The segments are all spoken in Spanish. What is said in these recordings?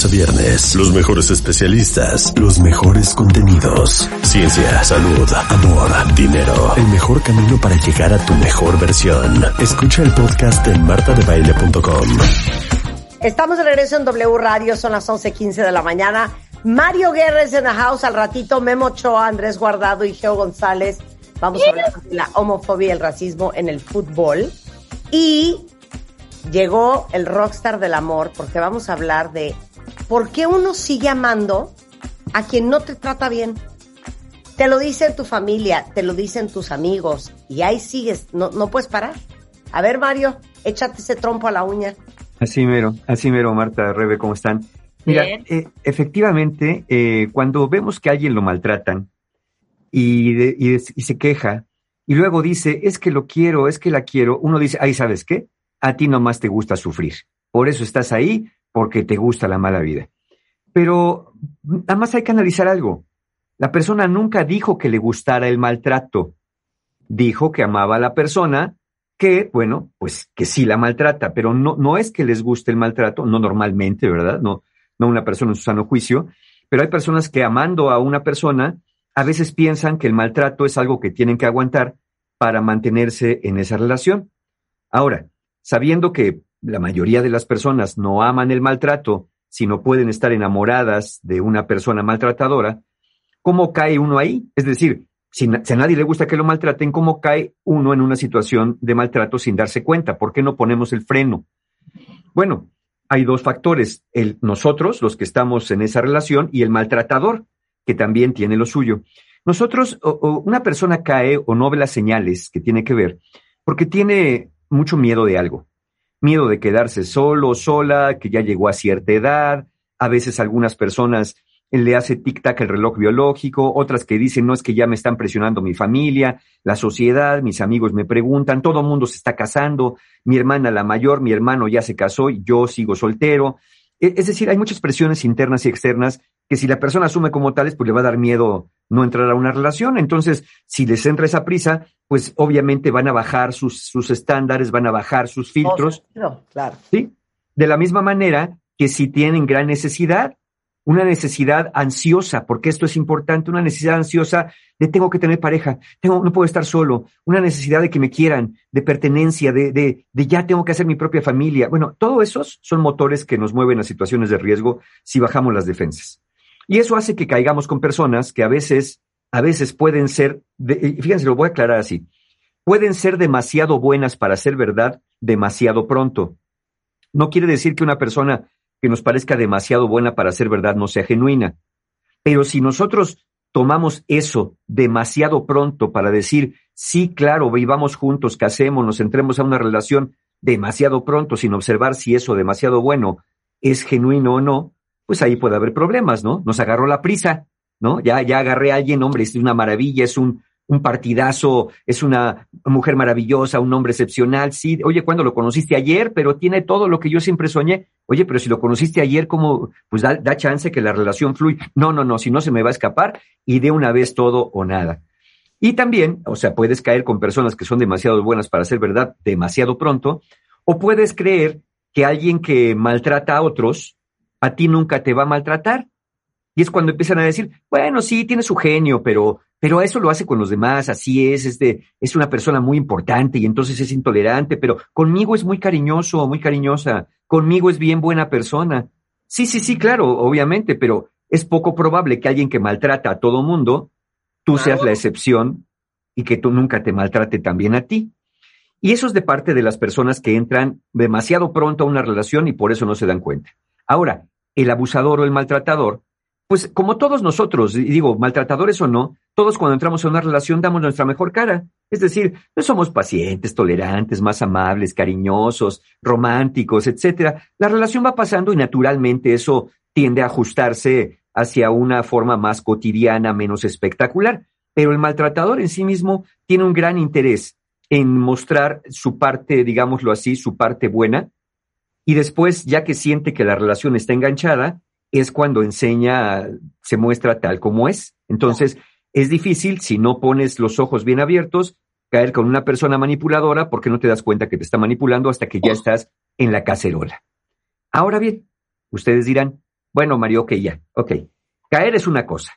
lunes a viernes. Los mejores especialistas, los mejores contenidos. Ciencia, salud, amor, dinero. El mejor camino para llegar a tu mejor versión. Escucha el podcast en martadebaile.com. Estamos de regreso en W Radio, son las 11.15 de la mañana. Mario Guerres en the house, al ratito Memo Ochoa, Andrés Guardado y Geo González. Vamos a hablar de la homofobia y el racismo en el fútbol. Y llegó el rockstar del amor porque vamos a hablar de por qué uno sigue amando a quien no te trata bien. Te lo dice tu familia, te lo dicen tus amigos y ahí sigues, no, no puedes parar. A ver, Mario, échate ese trompo a la uña. Así mero, así mero, Marta, Rebe, ¿cómo están? Mira, eh, efectivamente, eh, cuando vemos que a alguien lo maltratan y, y, y se queja y luego dice, es que lo quiero, es que la quiero, uno dice, ay, ¿sabes qué? A ti nomás te gusta sufrir. Por eso estás ahí, porque te gusta la mala vida. Pero nada más hay que analizar algo. La persona nunca dijo que le gustara el maltrato. Dijo que amaba a la persona que, bueno, pues que sí la maltrata, pero no, no es que les guste el maltrato, no normalmente, ¿verdad? No, no una persona en su sano juicio, pero hay personas que amando a una persona, a veces piensan que el maltrato es algo que tienen que aguantar para mantenerse en esa relación. Ahora, sabiendo que la mayoría de las personas no aman el maltrato, sino pueden estar enamoradas de una persona maltratadora, ¿cómo cae uno ahí? Es decir, si, a nadie le gusta que lo maltraten, ¿cómo cae uno en una situación de maltrato sin darse cuenta? ¿Por qué no ponemos el freno? Bueno, hay dos factores, el nosotros, los que estamos en esa relación, y el maltratador, que también tiene lo suyo. Nosotros, o, una persona cae o no ve las señales que tiene que ver, porque tiene mucho miedo de algo. Miedo de quedarse solo, sola, que ya llegó a cierta edad. A veces algunas personas le hace tic-tac el reloj biológico, otras que dicen, no es que ya me están presionando mi familia, la sociedad, mis amigos me preguntan, todo el mundo se está casando, mi hermana la mayor, mi hermano ya se casó y yo sigo soltero. E, es decir, hay muchas presiones internas y externas que si la persona asume como tales, pues le va a dar miedo no entrar a una relación. Entonces, si les entra esa prisa, pues obviamente van a bajar sus, sus estándares, van a bajar sus filtros. No, claro. ¿Sí? De la misma manera que si tienen gran necesidad, una necesidad ansiosa, porque esto es importante, una necesidad ansiosa de tengo que tener pareja, tengo, no puedo estar solo, una necesidad de que me quieran, de pertenencia, de, de, de ya tengo que hacer mi propia familia. Bueno, todos esos son motores que nos mueven a situaciones de riesgo si bajamos las defensas. Y eso hace que caigamos con personas que a veces, a veces pueden ser, fíjense, lo voy a aclarar así, pueden ser demasiado buenas para ser verdad demasiado pronto. No quiere decir que una persona que nos parezca demasiado buena para ser verdad no sea genuina. Pero si nosotros tomamos eso demasiado pronto para decir, sí, claro, vivamos juntos, casemos, nos entremos a una relación demasiado pronto sin observar si eso demasiado bueno es genuino o no, pues ahí puede haber problemas, ¿no? Nos agarró la prisa, ¿no? Ya, ya agarré a alguien, hombre, es una maravilla, es un, un partidazo, es una mujer maravillosa, un hombre excepcional, sí, oye, cuando lo conociste ayer, pero tiene todo lo que yo siempre soñé. Oye, pero si lo conociste ayer, ¿cómo? Pues da, da chance que la relación fluya. No, no, no, si no se me va a escapar y de una vez todo o nada. Y también, o sea, puedes caer con personas que son demasiado buenas para ser verdad demasiado pronto, o puedes creer que alguien que maltrata a otros, a ti nunca te va a maltratar. Y es cuando empiezan a decir, bueno, sí, tiene su genio, pero pero eso lo hace con los demás, así es, este, es una persona muy importante y entonces es intolerante, pero conmigo es muy cariñoso, muy cariñosa, conmigo es bien buena persona. Sí, sí, sí, claro, obviamente, pero es poco probable que alguien que maltrata a todo mundo, tú seas la excepción y que tú nunca te maltrate también a ti. Y eso es de parte de las personas que entran demasiado pronto a una relación y por eso no se dan cuenta. Ahora, el abusador o el maltratador pues como todos nosotros, digo, maltratadores o no, todos cuando entramos en una relación damos nuestra mejor cara. Es decir, no somos pacientes, tolerantes, más amables, cariñosos, románticos, etcétera. La relación va pasando y naturalmente eso tiende a ajustarse hacia una forma más cotidiana, menos espectacular. Pero el maltratador en sí mismo tiene un gran interés en mostrar su parte, digámoslo así, su parte buena, y después, ya que siente que la relación está enganchada, es cuando enseña, se muestra tal como es. Entonces, es difícil, si no pones los ojos bien abiertos, caer con una persona manipuladora porque no te das cuenta que te está manipulando hasta que ya estás en la cacerola. Ahora bien, ustedes dirán, bueno, Mario, ok, ya, ok. Caer es una cosa.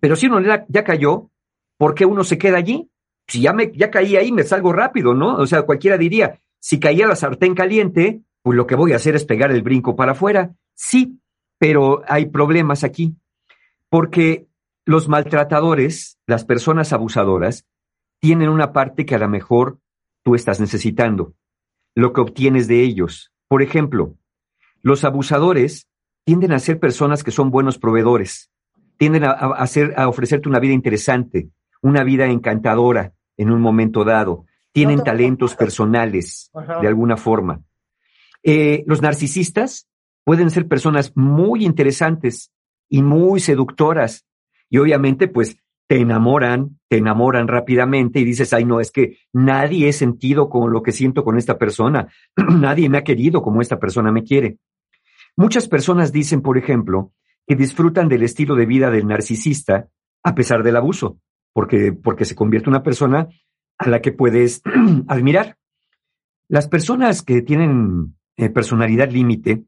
Pero si uno ya, cayó, ¿por qué uno se queda allí? Si ya, me, ya caí ahí, me salgo rápido, ¿no? O sea, cualquiera diría, si caía la sartén caliente, pues lo que voy a hacer es pegar el brinco para afuera. Sí, pero hay problemas aquí, porque los maltratadores, las personas abusadoras, tienen una parte que a lo mejor tú estás necesitando, lo que obtienes de ellos. Por ejemplo, los abusadores tienden a ser personas que son buenos proveedores, tienden a, hacer, a ofrecerte una vida interesante, una vida encantadora en un momento dado, tienen talentos personales de alguna forma. Eh, los narcisistas pueden ser personas muy interesantes y muy seductoras y obviamente pues te enamoran, te enamoran rápidamente y dices, ay no, es que nadie he sentido con lo que siento con esta persona, nadie me ha querido como esta persona me quiere. Muchas personas dicen, por ejemplo, que disfrutan del estilo de vida del narcisista a pesar del abuso, porque, porque se convierte en una persona a la que puedes admirar. Las personas que tienen eh, personalidad límite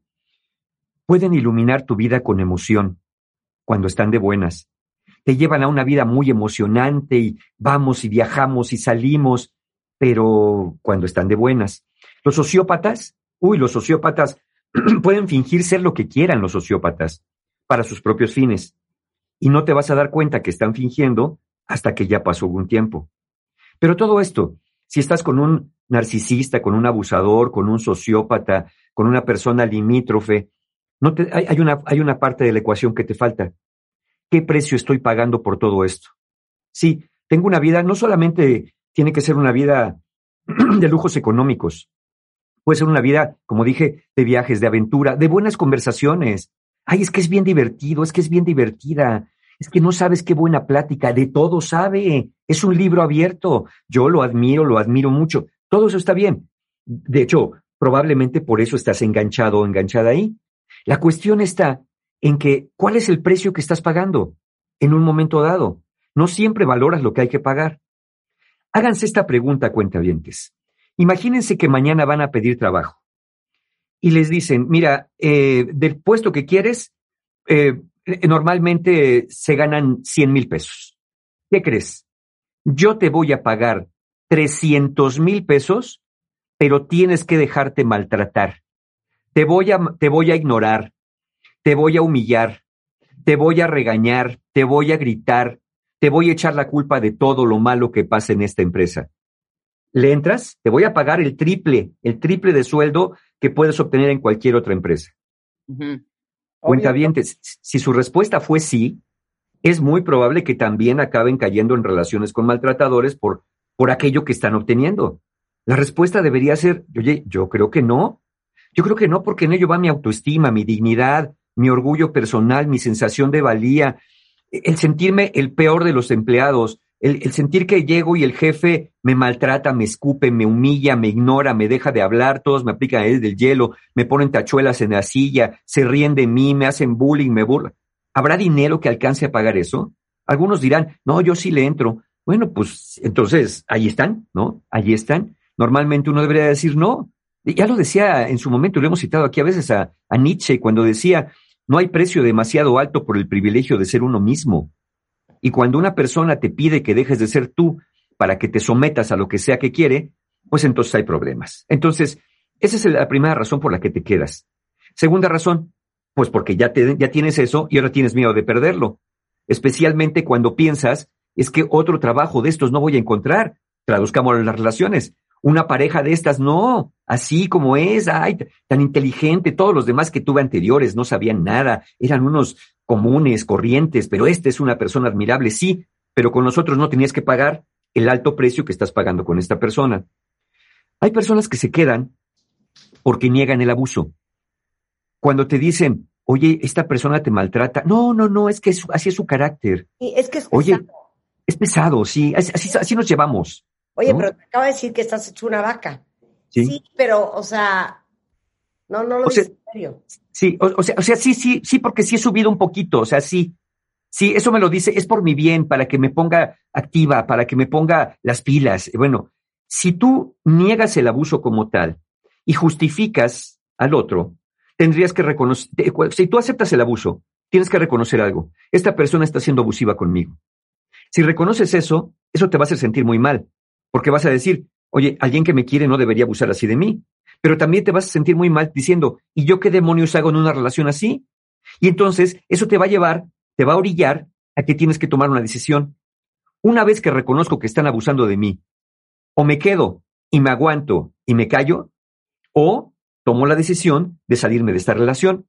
pueden iluminar tu vida con emoción cuando están de buenas. Te llevan a una vida muy emocionante y vamos y viajamos y salimos, pero cuando están de buenas. Los sociópatas, uy, los sociópatas pueden fingir ser lo que quieran los sociópatas para sus propios fines. Y no te vas a dar cuenta que están fingiendo hasta que ya pasó algún tiempo. Pero todo esto, si estás con un narcisista, con un abusador, con un sociópata, con una persona limítrofe, no te, hay, una, hay una parte de la ecuación que te falta. ¿Qué precio estoy pagando por todo esto? Sí, tengo una vida, no solamente tiene que ser una vida de lujos económicos, puede ser una vida, como dije, de viajes, de aventura, de buenas conversaciones. Ay, es que es bien divertido, es que es bien divertida, es que no sabes qué buena plática, de todo sabe, es un libro abierto, yo lo admiro, lo admiro mucho, todo eso está bien. De hecho, probablemente por eso estás enganchado o enganchada ahí. La cuestión está en que, ¿cuál es el precio que estás pagando en un momento dado? No siempre valoras lo que hay que pagar. Háganse esta pregunta, cuentavientes. Imagínense que mañana van a pedir trabajo y les dicen, mira, eh, del puesto que quieres, eh, normalmente se ganan 100 mil pesos. ¿Qué crees? Yo te voy a pagar 300 mil pesos, pero tienes que dejarte maltratar. Te voy, a, te voy a ignorar, te voy a humillar, te voy a regañar, te voy a gritar, te voy a echar la culpa de todo lo malo que pasa en esta empresa. ¿Le entras? Te voy a pagar el triple, el triple de sueldo que puedes obtener en cualquier otra empresa. Bien, si su respuesta fue sí, es muy probable que también acaben cayendo en relaciones con maltratadores por, por aquello que están obteniendo. La respuesta debería ser, oye, yo creo que no. Yo creo que no, porque en ello va mi autoestima, mi dignidad, mi orgullo personal, mi sensación de valía, el sentirme el peor de los empleados, el, sentir que llego y el jefe me maltrata, me escupe, me humilla, me ignora, me deja de hablar, todos me aplican el hielo, me ponen tachuelas en la silla, se ríen de mí, me hacen bullying, me burlan. ¿Habrá dinero que alcance a pagar eso? Algunos dirán, no, yo sí le entro. Bueno, pues entonces ahí están, ¿no? Ahí están. Normalmente uno debería decir no. Ya lo decía en su momento, lo hemos citado aquí a veces a, a Nietzsche cuando decía, no hay precio demasiado alto por el privilegio de ser uno mismo. Y cuando una persona te pide que dejes de ser tú para que te sometas a lo que sea que quiere, pues entonces hay problemas. Entonces, esa es la primera razón por la que te quedas. Segunda razón, pues porque ya, te, tienes eso y ahora tienes miedo de perderlo. Especialmente cuando piensas, es que otro trabajo de estos no voy a encontrar. Traduzcamos las relaciones. Una pareja de estas, no, así como es, ay, tan inteligente, todos los demás que tuve anteriores no sabían nada, eran unos comunes, corrientes, pero esta es una persona admirable, sí, pero con nosotros no tenías que pagar el alto precio que estás pagando con esta persona. Hay personas que se quedan porque niegan el abuso. Cuando te dicen, oye, esta persona te maltrata, no, no, no, es que así es su carácter. es que es pesado. Oye, es pesado, sí, así, así nos llevamos. Oye, pero te acabo de decir que estás hecho una vaca. Sí, pero, o sea, no, no lo dices en serio. Sí, o, sea, o sea, sí, sí, sí, porque sí he subido un poquito, o sea, sí. Sí, eso me lo dice, es por mi bien, para que me ponga activa, para que me ponga las pilas. Bueno, si tú niegas el abuso como tal y justificas al otro, tendrías que reconocer, si tú aceptas el abuso, tienes que reconocer algo. Esta persona está siendo abusiva conmigo. Si reconoces eso, eso te va a hacer sentir muy mal, porque vas a decir, oye, alguien que me quiere no debería abusar así de mí. Pero también te vas a sentir muy mal diciendo, ¿y yo qué demonios hago en una relación así? Y entonces eso te va a llevar, te va a orillar a que tienes que tomar una decisión. Una vez que reconozco que están abusando de mí, o me quedo y me aguanto y me callo, o tomo la decisión de salirme de esta relación.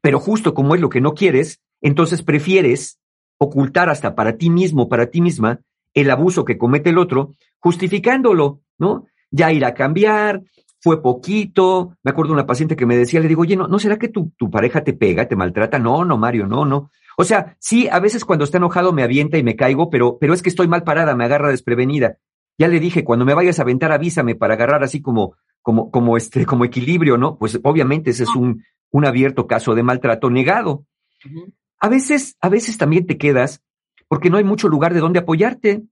Pero justo como es lo que no quieres, entonces prefieres ocultar hasta para ti mismo, para ti misma, el abuso que comete el otro, justificándolo, ¿no? Ya irá a cambiar, fue poquito. Me acuerdo de una paciente que me decía, le digo, oye, ¿no, ¿no será que tu, tu pareja te pega, te maltrata? No, no, Mario, no, no. O sea, sí, a veces cuando está enojado me avienta y me caigo, pero, pero es que estoy mal parada, me agarra desprevenida. Ya le dije, cuando me vayas a aventar, avísame para agarrar así como, como, como este, como equilibrio, ¿no? Pues obviamente ese es un, un abierto caso de maltrato negado. A veces, a veces también te quedas porque no hay mucho lugar de donde apoyarte.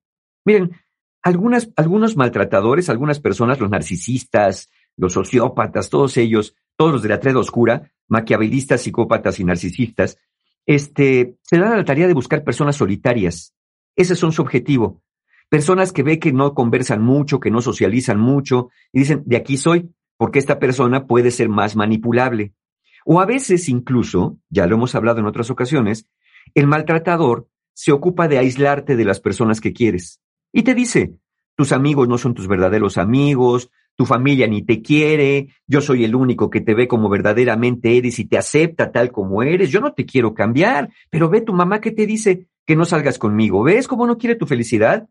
Miren, algunos maltratadores, algunas personas, los narcisistas, los sociópatas, todos ellos, todos los de la treda oscura, maquiavelistas, psicópatas y narcisistas, este, se dan a la tarea de buscar personas solitarias. Ese es su objetivo. Personas que ve que no conversan mucho, que no socializan mucho, y dicen, de aquí soy, porque esta persona puede ser más manipulable. O a veces incluso, ya lo hemos hablado en otras ocasiones, el maltratador se ocupa de aislarte de las personas que quieres. Y te dice, tus amigos no son tus verdaderos amigos, tu familia ni te quiere, yo soy el único que te ve como verdaderamente eres y te acepta tal como eres, yo no te quiero cambiar, pero ve tu mamá que te dice que no salgas conmigo, ¿ves cómo no quiere tu felicidad?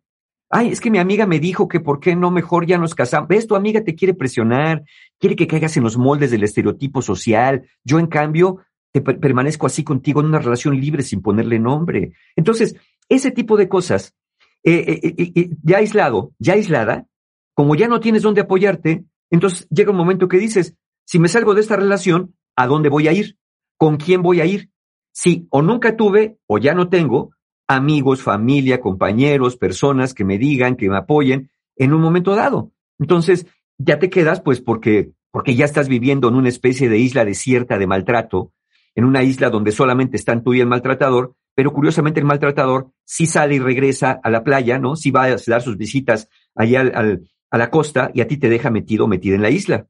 Ay, es que mi amiga me dijo que por qué no mejor ya nos casamos. ¿Ves? Tu amiga te quiere presionar, quiere que caigas en los moldes del estereotipo social. Yo, en cambio, permanezco así contigo en una relación libre sin ponerle nombre. Entonces, ese tipo de cosas, eh, eh, eh, ya aislado, ya aislada, como ya no tienes dónde apoyarte, entonces llega un momento que dices, si me salgo de esta relación, ¿a dónde voy a ir? ¿Con quién voy a ir? Si o nunca tuve o ya no tengo amigos, familia, compañeros, personas que me digan, que me apoyen en un momento dado. Entonces, ya te quedas pues porque, porque ya estás viviendo en una especie de isla desierta de maltrato, en una isla donde solamente están tú y el maltratador, pero curiosamente el maltratador sí sale y regresa a la playa, ¿no? Sí va a dar sus visitas allá al, a la costa y a ti te deja metido metida en la isla.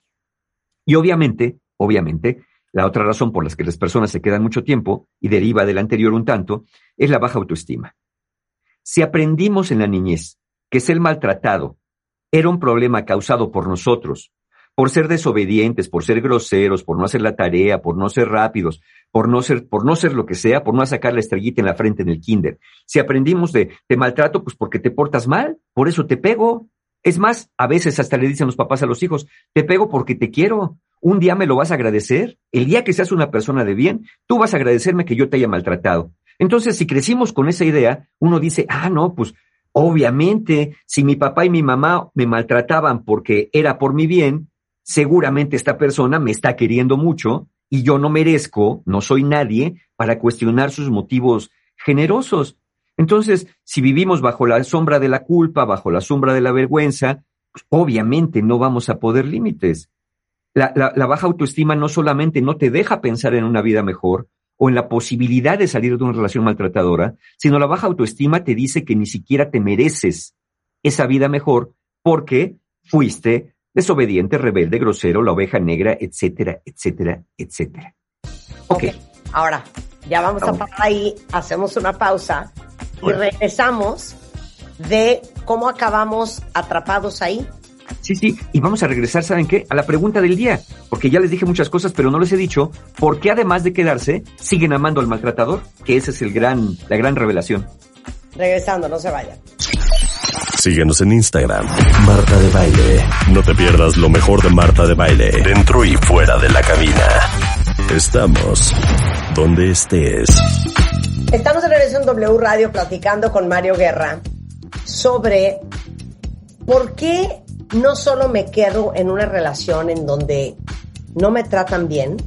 Y obviamente, obviamente, la otra razón por la que las personas se quedan mucho tiempo, y deriva del anterior un tanto, es la baja autoestima. Si aprendimos en la niñez que ser maltratado era un problema causado por nosotros, por ser desobedientes, por ser groseros, por no hacer la tarea, por no ser rápidos, por no ser, por no ser lo que sea, por no sacar la estrellita en la frente en el kinder. Si aprendimos de te maltrato, pues porque te portas mal, por eso te pego. Es más, a veces hasta le dicen los papás a los hijos, te pego porque te quiero. Un día me lo vas a agradecer. El día que seas una persona de bien, tú vas a agradecerme que yo te haya maltratado. Entonces, si crecimos con esa idea, uno dice, ah, no, pues obviamente, si mi papá y mi mamá me maltrataban porque era por mi bien, seguramente esta persona me está queriendo mucho y yo no merezco, no soy nadie para cuestionar sus motivos generosos. Entonces, si vivimos bajo la sombra de la culpa, bajo la sombra de la vergüenza, pues, obviamente no vamos a poder límites. La, la, baja autoestima no solamente no te deja pensar en una vida mejor o en la posibilidad de salir de una relación maltratadora, sino la baja autoestima te dice que ni siquiera te mereces esa vida mejor porque fuiste desobediente, rebelde, grosero, la oveja negra, etcétera, etcétera, etcétera. Ok. Ahora, ya vamos, vamos. a parar ahí, hacemos una pausa y regresamos de cómo acabamos atrapados ahí. Sí, sí, y vamos a regresar, ¿saben qué? A la pregunta del día, porque ya les dije muchas cosas, pero no les he dicho por qué además de quedarse, siguen amando al maltratador, que esa es el gran, la gran revelación. Regresando, no se vayan. Síguenos en Instagram, Marta de Baile. No te pierdas lo mejor de Marta de Baile, dentro y fuera de la cabina. Estamos donde estés. Estamos en regreso en W Radio platicando con Mario Guerra sobre por qué no solo me quedo en una relación en donde no me tratan bien,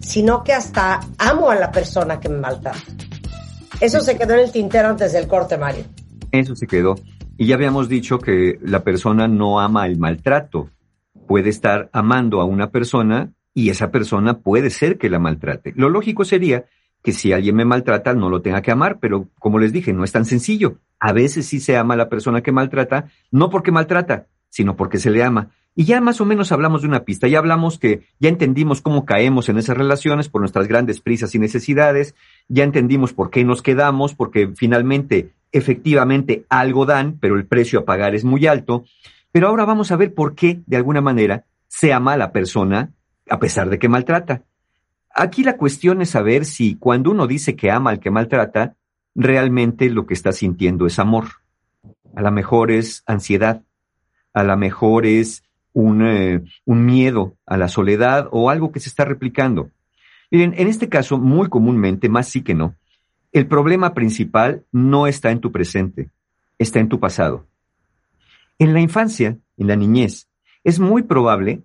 sino que hasta amo a la persona que me maltrata. Eso se quedó en el tintero antes del corte, Mario. Eso se quedó. Y ya habíamos dicho que la persona no ama el maltrato. Puede estar amando a una persona y esa persona puede ser que la maltrate. Lo lógico sería que si alguien me maltrata no lo tenga que amar, pero como les dije, no es tan sencillo. A veces sí se ama a la persona que maltrata, no porque maltrata, sino porque se le ama. Y ya más o menos hablamos de una pista, ya hablamos que ya entendimos cómo caemos en esas relaciones por nuestras grandes prisas y necesidades, ya entendimos por qué nos quedamos, porque finalmente, efectivamente, algo dan, pero el precio a pagar es muy alto. Pero ahora vamos a ver por qué, de alguna manera, se ama a la persona a pesar de que maltrata. Aquí la cuestión es saber si cuando uno dice que ama al que maltrata, realmente lo que está sintiendo es amor. A lo mejor es ansiedad, a lo mejor es un, eh, un miedo a la soledad o algo que se está replicando. Miren, en este caso, muy comúnmente, más sí que no, el problema principal no está en tu presente, está en tu pasado. En la infancia, en la niñez, es muy probable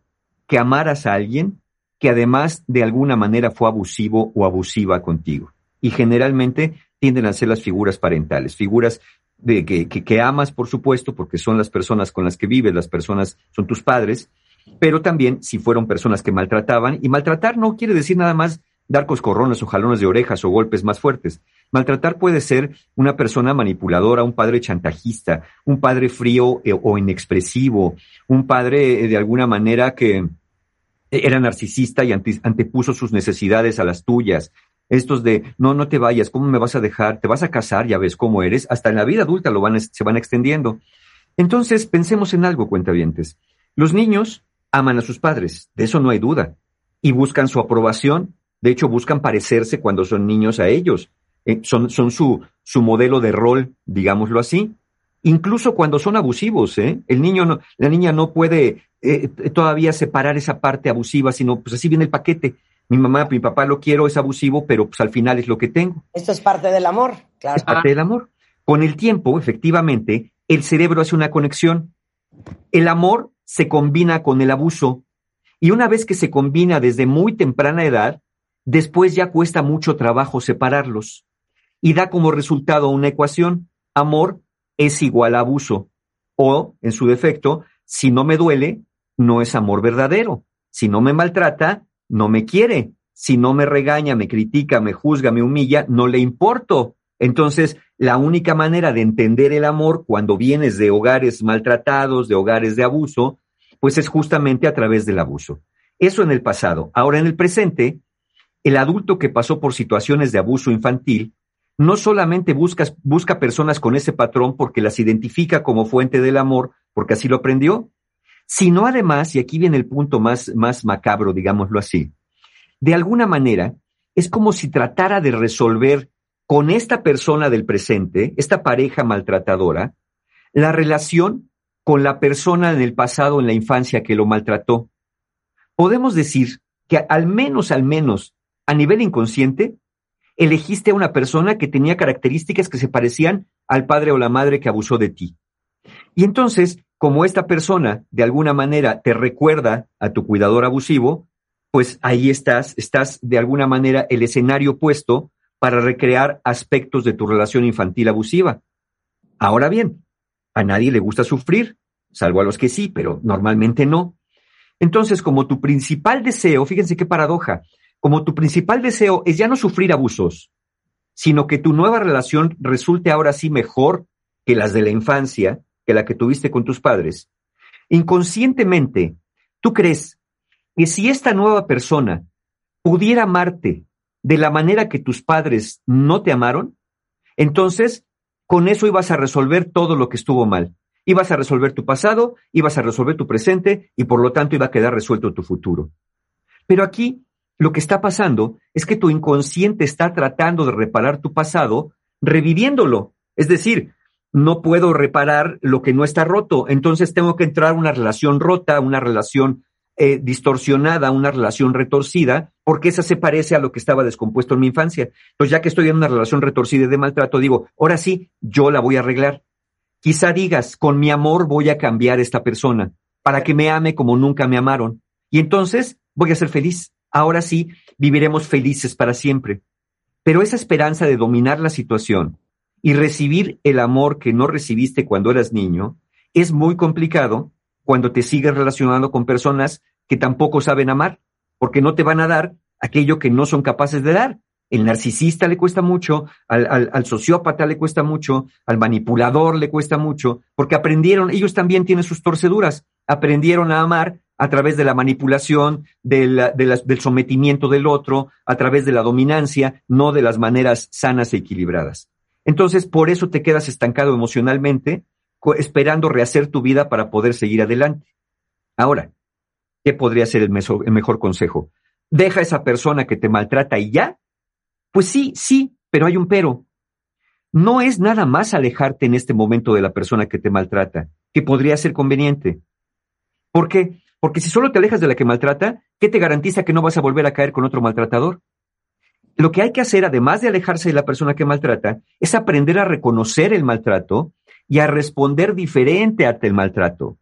que amaras a alguien que además de alguna manera fue abusivo o abusiva contigo. Y generalmente tienden a ser las figuras parentales, figuras de que, que, amas, por supuesto, porque son las personas con las que vives, las personas son tus padres, pero también si fueron personas que maltrataban, y maltratar no quiere decir nada más dar coscorrones o jalones de orejas o golpes más fuertes. Maltratar puede ser una persona manipuladora, un padre chantajista, un padre frío eh, o inexpresivo, un padre eh, de alguna manera que era narcisista y antepuso sus necesidades a las tuyas, estos de, no, no te vayas, ¿cómo me vas a dejar? Te vas a casar, ya ves cómo eres, hasta en la vida adulta lo van, se van extendiendo. Entonces, pensemos en algo, cuentavientes. Los niños aman a sus padres, de eso no hay duda, y buscan su aprobación, de hecho buscan parecerse cuando son niños a ellos, eh, son, son su, su modelo de rol, digámoslo así, incluso cuando son abusivos, ¿eh? El niño no, la niña no puede eh, todavía separar esa parte abusiva, sino pues así viene el paquete mi mamá, mi papá lo quiero, es abusivo, pero pues al final es lo que tengo. Esto es parte del amor, claro. Es parte del amor. Con el tiempo, efectivamente, el cerebro hace una conexión. El amor se combina con el abuso. Y una vez que se combina desde muy temprana edad, después ya cuesta mucho trabajo separarlos. Y da como resultado una ecuación. Amor es igual a abuso. O, en su defecto, si no me duele, no es amor verdadero. Si no me maltrata, no me quiere. Si no me regaña, me critica, me juzga, me humilla, no le importo. Entonces, la única manera de entender el amor cuando vienes de hogares maltratados, de hogares de abuso, pues es justamente a través del abuso. Eso en el pasado. Ahora en el presente, el adulto que pasó por situaciones de abuso infantil no solamente busca, busca personas con ese patrón porque las identifica como fuente del amor, porque así lo aprendió, sino además, y aquí viene el punto más, más macabro, digámoslo así, de alguna manera es como si tratara de resolver con esta persona del presente, esta pareja maltratadora, la relación con la persona en el pasado, en la infancia que lo maltrató. Podemos decir que al menos, al menos, a nivel inconsciente, elegiste a una persona que tenía características que se parecían al padre o la madre que abusó de ti. Y entonces, como esta persona de alguna manera te recuerda a tu cuidador abusivo, pues ahí estás, estás de alguna manera el escenario puesto para recrear aspectos de tu relación infantil abusiva. Ahora bien, a nadie le gusta sufrir, salvo a los que sí, pero normalmente no. Entonces, como tu principal deseo, fíjense qué paradoja, como tu principal deseo es ya no sufrir abusos, sino que tu nueva relación resulte ahora sí mejor que las de la infancia, que la que tuviste con tus padres, inconscientemente, tú crees que si esta nueva persona pudiera amarte de la manera que tus padres no te amaron, entonces con eso ibas a resolver todo lo que estuvo mal. Ibas a resolver tu pasado, ibas a resolver tu presente y por lo tanto iba a quedar resuelto tu futuro. Pero aquí lo que está pasando es que tu inconsciente está tratando de reparar tu pasado reviviéndolo. Es decir, no puedo reparar lo que no está roto. Entonces tengo que entrar a una relación rota, una relación eh, distorsionada, una relación retorcida, porque esa se parece a lo que estaba descompuesto en mi infancia. Entonces, ya que estoy en una relación retorcida y de maltrato, digo, ahora sí, yo la voy a arreglar. Quizá digas, con mi amor voy a cambiar esta persona para que me ame como nunca me amaron. Y entonces voy a ser feliz. Ahora sí, viviremos felices para siempre. Pero esa esperanza de dominar la situación, y recibir el amor que no recibiste cuando eras niño es muy complicado cuando te sigues relacionando con personas que tampoco saben amar. porque no te van a dar aquello que no son capaces de dar. El narcisista le cuesta mucho, al, al, sociópata le cuesta mucho, al manipulador le cuesta mucho, porque aprendieron, ellos también tienen sus torceduras, aprendieron a amar a través de la manipulación, del, sometimiento del otro, a través de la dominancia, no de las maneras sanas e equilibradas. Entonces, por eso te quedas estancado emocionalmente, esperando rehacer tu vida para poder seguir adelante. Ahora, ¿qué podría ser el, el mejor consejo? ¿Deja a esa persona que te maltrata y ya? Pues sí, sí, pero hay un pero. No es nada más alejarte en este momento de la persona que te maltrata, que podría ser conveniente. ¿Por qué? Porque si solo te alejas de la que maltrata, ¿qué te garantiza que no vas a volver a caer con otro maltratador? Lo que hay que hacer, además de alejarse de la persona que maltrata, es aprender a reconocer el maltrato y a responder diferente ante el maltrato.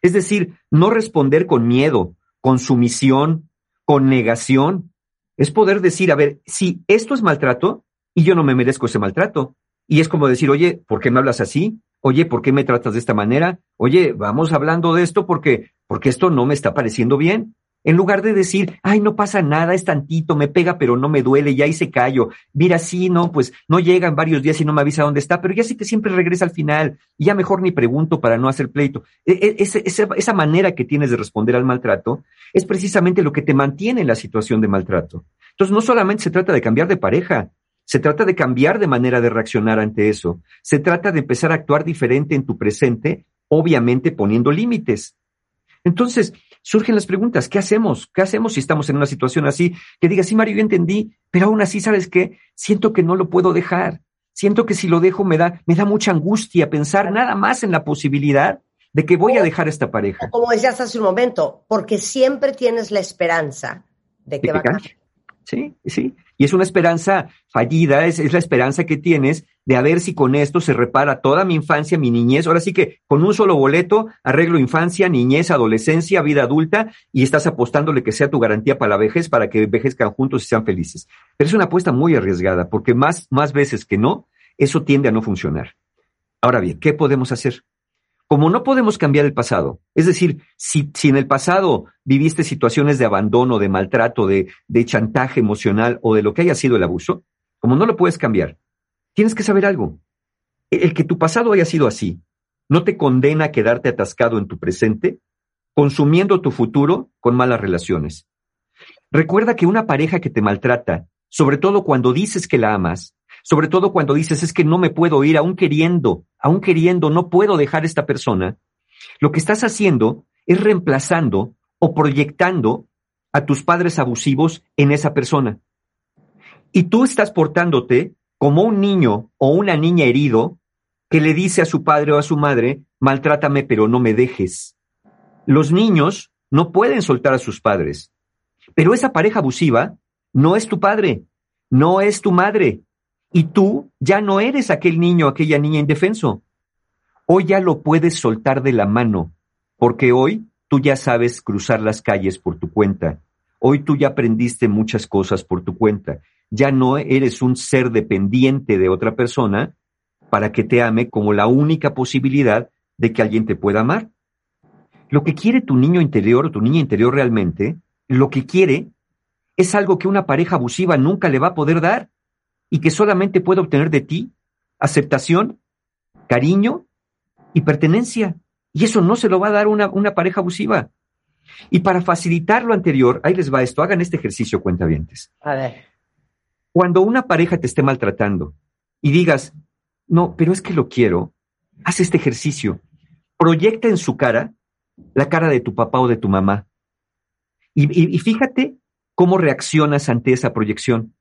Es decir, no responder con miedo, con sumisión, con negación, es poder decir, a ver, si esto es maltrato y yo no me merezco ese maltrato. Y es como decir, oye, ¿por qué me hablas así? Oye, ¿por qué me tratas de esta manera? Oye, vamos hablando de esto porque, porque esto no me está pareciendo bien. En lugar de decir, ay, no pasa nada, es tantito, me pega, pero no me duele, ya hice callo. Mira, sí, no, pues no llega en varios días y no me avisa dónde está, pero ya sé que siempre regresa al final. Y ya mejor ni pregunto para no hacer pleito. E, e, esa manera que tienes de responder al maltrato es precisamente lo que te mantiene en la situación de maltrato. Entonces, no solamente se trata de cambiar de pareja, se trata de cambiar de manera de reaccionar ante eso. Se trata de empezar a actuar diferente en tu presente, obviamente poniendo límites. Entonces, surgen las preguntas, ¿qué hacemos? ¿Qué hacemos si estamos en una situación así? Que diga, sí, Mario, yo entendí, pero aún así, ¿sabes qué? Siento que no lo puedo dejar. Siento que si lo dejo me da, me da mucha angustia pensar nada más en la posibilidad de que voy a dejar esta pareja. Como decías hace un momento, porque siempre tienes la esperanza de que, va a cambiar. Sí, sí. Y es una esperanza fallida, es, la esperanza que tienes de a ver si con esto se repara toda mi infancia, mi niñez. Ahora sí que con un solo boleto arreglo infancia, niñez, adolescencia, vida adulta y estás apostándole que sea tu garantía para la vejez, para que envejezcan juntos y sean felices. Pero es una apuesta muy arriesgada porque más, más veces que no, eso tiende a no funcionar. Ahora bien, ¿qué podemos hacer? Como no podemos cambiar el pasado, es decir, si, si en el pasado viviste situaciones de abandono, de maltrato, de, de chantaje emocional o de lo que haya sido el abuso, como no lo puedes cambiar, tienes que saber algo. El que tu pasado haya sido así no te condena a quedarte atascado en tu presente, consumiendo tu futuro con malas relaciones. Recuerda que una pareja que te maltrata, sobre todo cuando dices que la amas, sobre todo cuando dices es que no me puedo ir, aún queriendo, aún queriendo, no puedo dejar esta persona, lo que estás haciendo es reemplazando o proyectando a tus padres abusivos en esa persona. Y tú estás portándote como un niño o una niña herido que le dice a su padre o a su madre, maltrátame pero no me dejes. Los niños no pueden soltar a sus padres, pero esa pareja abusiva no es tu padre, no es tu madre, y tú ya no eres aquel niño, aquella niña indefenso. Hoy ya lo puedes soltar de la mano, porque hoy tú ya sabes cruzar las calles por tu cuenta. Hoy tú ya aprendiste muchas cosas por tu cuenta. Ya no eres un ser dependiente de otra persona para que te ame como la única posibilidad de que alguien te pueda amar. Lo que quiere tu niño interior o tu niña interior realmente, lo que quiere es algo que una pareja abusiva nunca le va a poder dar y que solamente puede obtener de ti aceptación, cariño y pertenencia. Y eso no se lo va a dar una, una pareja abusiva. Y para facilitar lo anterior, ahí les va esto, hagan este ejercicio, cuentavientes. A ver. Cuando una pareja te esté maltratando y digas, no, pero es que lo quiero, haz este ejercicio. Proyecta en su cara la cara de tu papá o de tu mamá. y, y fíjate cómo reaccionas ante esa proyección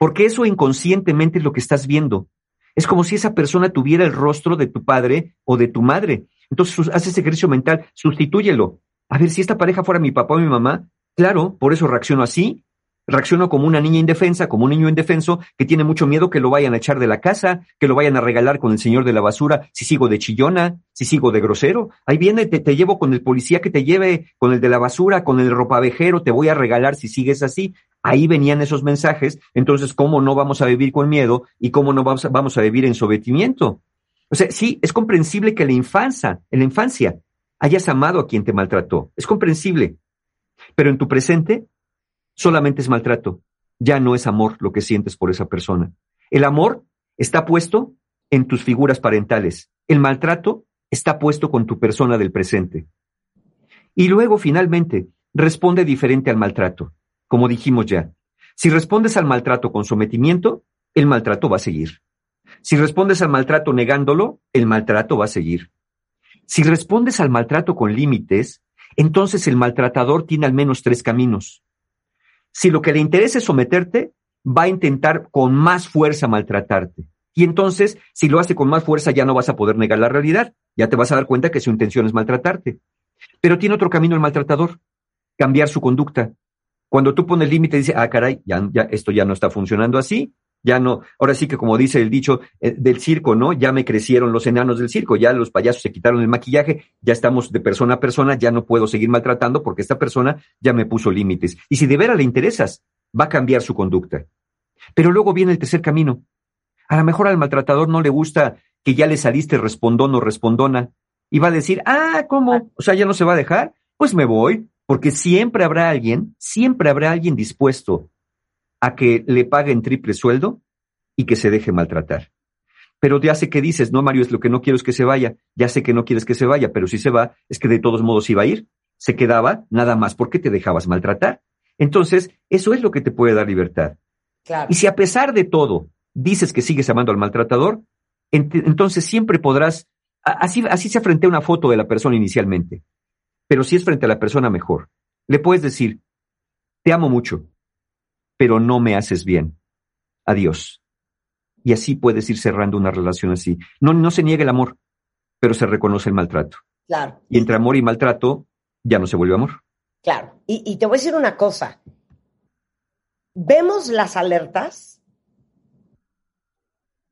porque eso inconscientemente es lo que estás viendo. Es como si esa persona tuviera el rostro de tu padre o de tu madre. Entonces, haz ese ejercicio mental, sustitúyelo. A ver, si esta pareja fuera mi papá o mi mamá, claro, por eso reacciono así, reacciono como una niña indefensa, como un niño indefenso que tiene mucho miedo que lo vayan a echar de la casa, que lo vayan a regalar con el señor de la basura, si sigo de chillona, si sigo de grosero. Ahí viene, te, te llevo con el policía que te lleve, con el de la basura, con el ropavejero, te voy a regalar si sigues así. Ahí venían esos mensajes, entonces, ¿cómo no vamos a vivir con miedo y cómo no vamos a, vamos a vivir en sometimiento? O sea, sí, es comprensible que la infancia, en la infancia, hayas amado a quien te maltrató. Es comprensible. Pero en tu presente, solamente es maltrato. Ya no es amor lo que sientes por esa persona. El amor está puesto en tus figuras parentales. El maltrato está puesto con tu persona del presente. Y luego, finalmente, responde diferente al maltrato. Como dijimos ya, si respondes al maltrato con sometimiento, el maltrato va a seguir. Si respondes al maltrato negándolo, el maltrato va a seguir. Si respondes al maltrato con límites, entonces el maltratador tiene al menos tres caminos. Si lo que le interesa es someterte, va a intentar con más fuerza maltratarte. Y entonces, si lo hace con más fuerza, ya no vas a poder negar la realidad. Ya te vas a dar cuenta que su intención es maltratarte. Pero tiene otro camino el maltratador, cambiar su conducta. Cuando tú pones límite, dice, ah, caray, ya, esto ya no está funcionando así, ya no, ahora sí que como dice el dicho eh, del circo, ¿no? Ya me crecieron los enanos del circo, ya los payasos se quitaron el maquillaje, ya estamos de persona a persona, ya no puedo seguir maltratando porque esta persona ya me puso límites. Y si de veras le interesas, va a cambiar su conducta. Pero luego viene el tercer camino. A lo mejor al maltratador no le gusta que ya le saliste respondón o respondona y va a decir, ah, ¿cómo? O sea, ya no se va a dejar, pues me voy, porque siempre habrá alguien, siempre habrá alguien dispuesto a que le paguen triple sueldo y que se deje maltratar. Pero ya sé que dices, no, Mario, es lo que no quiero es que se vaya, ya sé que no quieres que se vaya, pero si se va, es que de todos modos iba a ir, se quedaba nada más porque te dejabas maltratar. Entonces, eso es lo que te puede dar libertad. Y si a pesar de todo dices que sigues amando al maltratador, entonces siempre podrás, así, así se frente a una foto de la persona inicialmente, pero si es frente a la persona mejor, le puedes decir, te amo mucho, pero no me haces bien. Adiós. Y así puedes ir cerrando una relación así. No, no se niega el amor, pero se reconoce el maltrato. Claro. Y entre amor y maltrato ya no se vuelve amor. Claro. Y, y te voy a decir una cosa. Vemos las alertas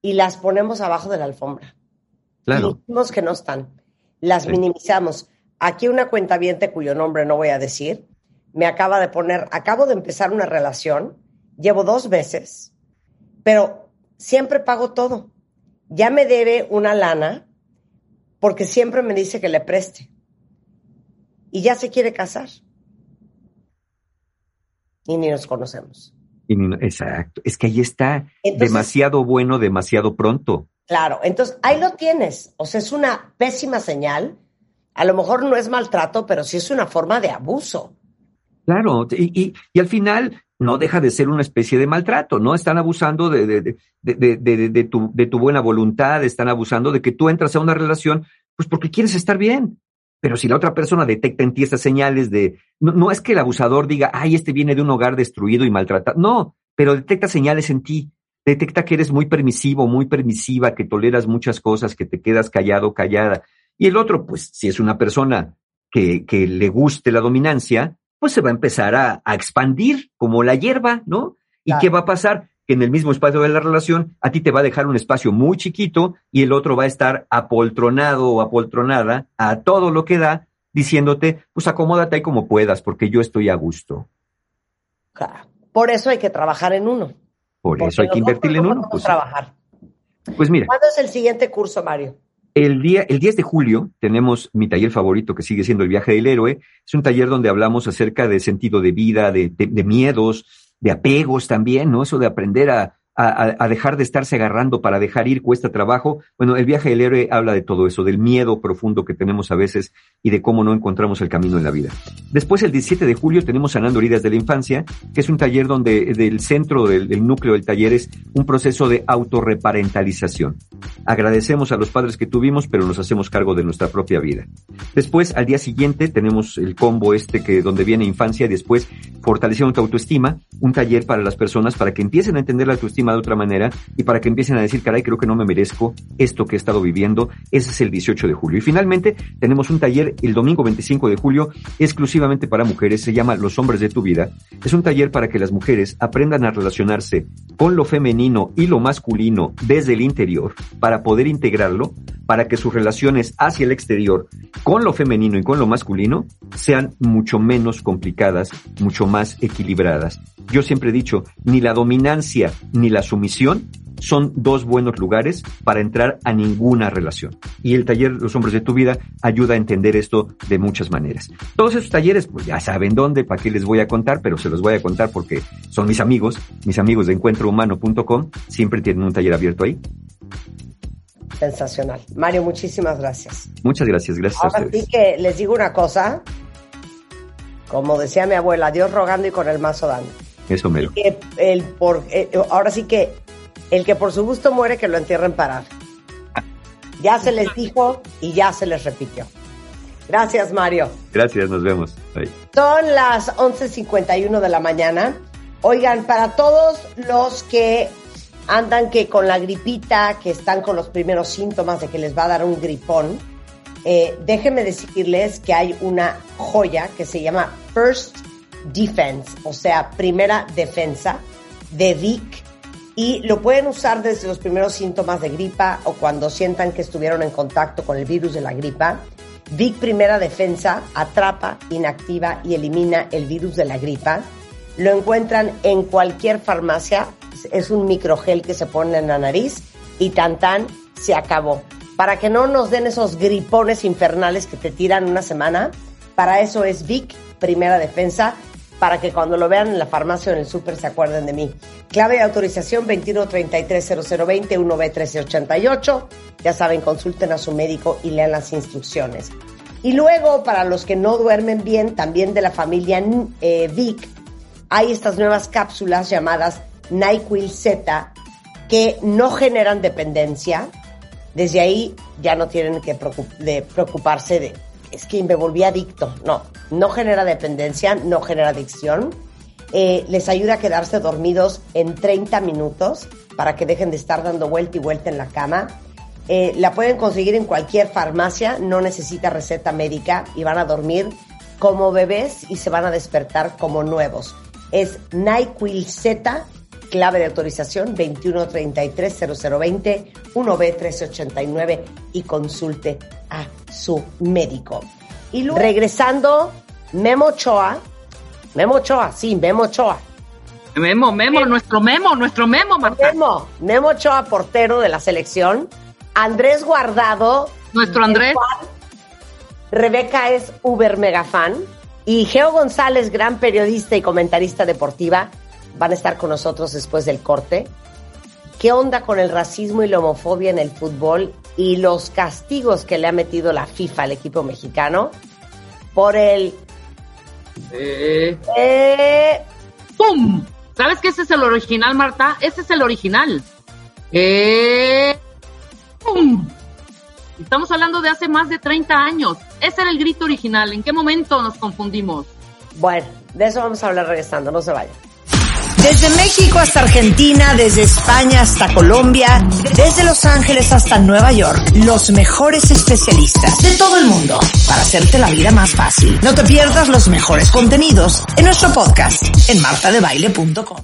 y las ponemos abajo de la alfombra. Claro. Y decimos que no están. Las minimizamos. Aquí una cuenta cuyo nombre no voy a decir, me acaba de poner, acabo de empezar una relación, llevo dos veces, pero siempre pago todo. Ya me debe una lana porque siempre me dice que le preste. Y ya se quiere casar. Y ni nos conocemos. exacto. Es que ahí está demasiado bueno, demasiado pronto. Claro, entonces ahí lo tienes. O sea, es una pésima señal. A lo mejor no es maltrato, pero sí es una forma de abuso. Claro, y, y, al final no deja de ser una especie de maltrato, ¿no? Están abusando de, de, de, de, tu, de tu buena voluntad, están abusando de que tú entras a una relación, pues porque quieres estar bien. Pero si la otra persona detecta en ti estas señales de, no, no es que el abusador diga, ay, este viene de un hogar destruido y maltratado, no, pero detecta señales en ti, detecta que eres muy permisivo, muy permisiva, que toleras muchas cosas, que te quedas callado, callada. Y el otro, pues, si es una persona que, que le guste la dominancia, pues se va a empezar a, expandir como la hierba, ¿no? ¿Y qué va a pasar? Que en el mismo espacio de la relación a ti te va a dejar un espacio muy chiquito y el otro va a estar apoltronado o apoltronada a todo lo que da, diciéndote, pues acomódate ahí como puedas, porque yo estoy a gusto. Por eso hay que trabajar en uno. Por eso hay que invertir en uno. Pues, trabajar. Pues mira. ¿Cuándo es el siguiente curso, Mario? El, día, el 10 de julio tenemos mi taller favorito que sigue siendo el viaje del héroe. Es un taller donde hablamos acerca de sentido de vida, de, de miedos, de apegos también, ¿no? Eso de aprender a, a, dejar de estarse agarrando para dejar ir cuesta trabajo. Bueno, el viaje del héroe habla de todo eso, del miedo profundo que tenemos a veces y de cómo no encontramos el camino en la vida. Después, el 17 de julio, tenemos Sanando Heridas de la Infancia, que es un taller donde del centro del, del núcleo del taller es un proceso de autorreparentalización. Agradecemos a los padres que tuvimos, pero nos hacemos cargo de nuestra propia vida. Después, al día siguiente, tenemos el combo este que donde viene infancia y después fortaleciendo tu autoestima, un taller para las personas para que empiecen a entender la autoestima de otra manera y para que empiecen a decir, caray, creo que no me merezco esto que he estado viviendo. Ese es el 18 de julio. Y finalmente tenemos un taller el domingo 25 de julio exclusivamente para mujeres. Se llama Los hombres de tu vida. Es un taller para que las mujeres aprendan a relacionarse con lo femenino y lo masculino desde el interior para poder integrarlo, para que sus relaciones hacia el exterior con lo femenino y con lo masculino sean mucho menos complicadas, mucho más equilibradas. Yo siempre he dicho, ni la dominancia ni la sumisión son dos buenos lugares para entrar a ninguna relación. Y el taller Los Hombres de tu Vida ayuda a entender esto de muchas maneras. Todos esos talleres, pues ya saben dónde, para qué les voy a contar, pero se los voy a contar porque son mis amigos, mis amigos de encuentrohumano.com, siempre tienen un taller abierto ahí. Sensacional. Mario, muchísimas gracias. Muchas gracias, gracias Ahora a ustedes. que les digo una cosa, como decía mi abuela, Dios rogando y con el mazo dando. Eso mero. Que el por, eh, ahora sí que el que por su gusto muere, que lo entierren parar. Ya se les dijo y ya se les repitió. Gracias, Mario. Gracias, nos vemos. Bye. Son las 11.51 de la mañana. Oigan, para todos los que andan que con la gripita, que están con los primeros síntomas de que les va a dar un gripón, eh, déjenme decirles que hay una joya que se llama First Defense, o sea, primera defensa de Vic y lo pueden usar desde los primeros síntomas de gripa o cuando sientan que estuvieron en contacto con el virus de la gripa. Vic Primera Defensa atrapa, inactiva y elimina el virus de la gripa. Lo encuentran en cualquier farmacia. Es un microgel que se pone en la nariz y tan tan se acabó. Para que no nos den esos gripones infernales que te tiran una semana, para eso es Vic Primera Defensa para que cuando lo vean en la farmacia o en el súper se acuerden de mí. Clave de autorización 21330020 1B1388. Ya saben, consulten a su médico y lean las instrucciones. Y luego, para los que no duermen bien, también de la familia eh, Vic, hay estas nuevas cápsulas llamadas NyQuil Z que no generan dependencia. Desde ahí ya no tienen que preocuparse de es que me volví adicto. No, no genera dependencia, no genera adicción. Eh, les ayuda a quedarse dormidos en 30 minutos para que dejen de estar dando vuelta y vuelta en la cama. Eh, la pueden conseguir en cualquier farmacia, no necesita receta médica y van a dormir como bebés y se van a despertar como nuevos. Es NyQuil Z, clave de autorización 21330020 1B1389 y consulte a su médico. Y luego, regresando, Memo Ochoa, Memo Ochoa, sí, Memo Ochoa. Memo, Memo, nuestro Memo, nuestro Memo, Marta. Memo, Memo Ochoa, portero de la selección. Andrés Guardado. Nuestro Andrés. Rebeca es uber mega fan. Y Geo González, gran periodista y comentarista deportiva, van a estar con nosotros después del corte. ¿Qué onda con el racismo y la homofobia en el fútbol y los castigos que le ha metido la FIFA al equipo mexicano por el... Eh, Eh, ¡Pum! ¿Sabes que ese es el original, Marta? Ese es el original. Eh, ¡Pum! Estamos hablando de hace más de 30 años. Ese era el grito original. ¿En qué momento nos confundimos? bueno, de eso vamos a hablar regresando, no se vayan. Desde México hasta Argentina, desde España hasta Colombia, desde Los Ángeles hasta Nueva York, los mejores especialistas de todo el mundo para hacerte la vida más fácil. No te pierdas los mejores contenidos en nuestro podcast en martadebaile.com.